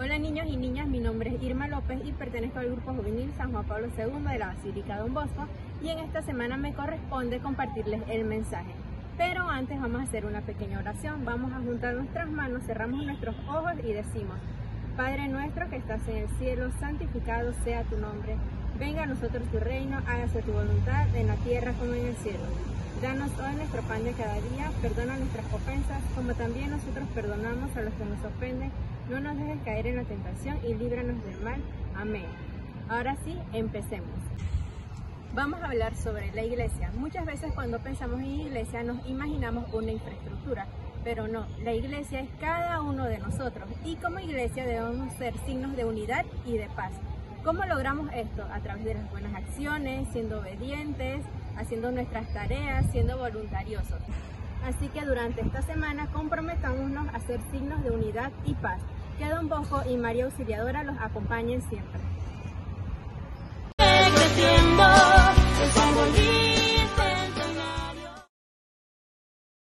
Hola niños y niñas, mi nombre es Irma López y pertenezco al Grupo Juvenil San Juan Pablo II de la Basílica Don Bosco y en esta semana me corresponde compartirles el mensaje. Pero antes vamos a hacer una pequeña oración, vamos a juntar nuestras manos, cerramos nuestros ojos y decimos, Padre nuestro que estás en el cielo, santificado sea tu nombre, venga a nosotros tu reino, hágase tu voluntad en la tierra como en el cielo. Danos hoy nuestro pan de cada día, perdona nuestras ofensas, como también nosotros perdonamos a los que nos ofenden. No nos dejes caer en la tentación y líbranos del mal. Amén. Ahora sí, empecemos. Vamos a hablar sobre la iglesia. Muchas veces cuando pensamos en iglesia nos imaginamos una infraestructura, pero no, la iglesia es cada uno de nosotros y como iglesia debemos ser signos de unidad y de paz. ¿Cómo logramos esto? A través de las buenas acciones, siendo obedientes, haciendo nuestras tareas, siendo voluntariosos. Así que durante esta semana comprometámonos a ser signos de unidad y paz. Que Don Bosco y María Auxiliadora los acompañen siempre.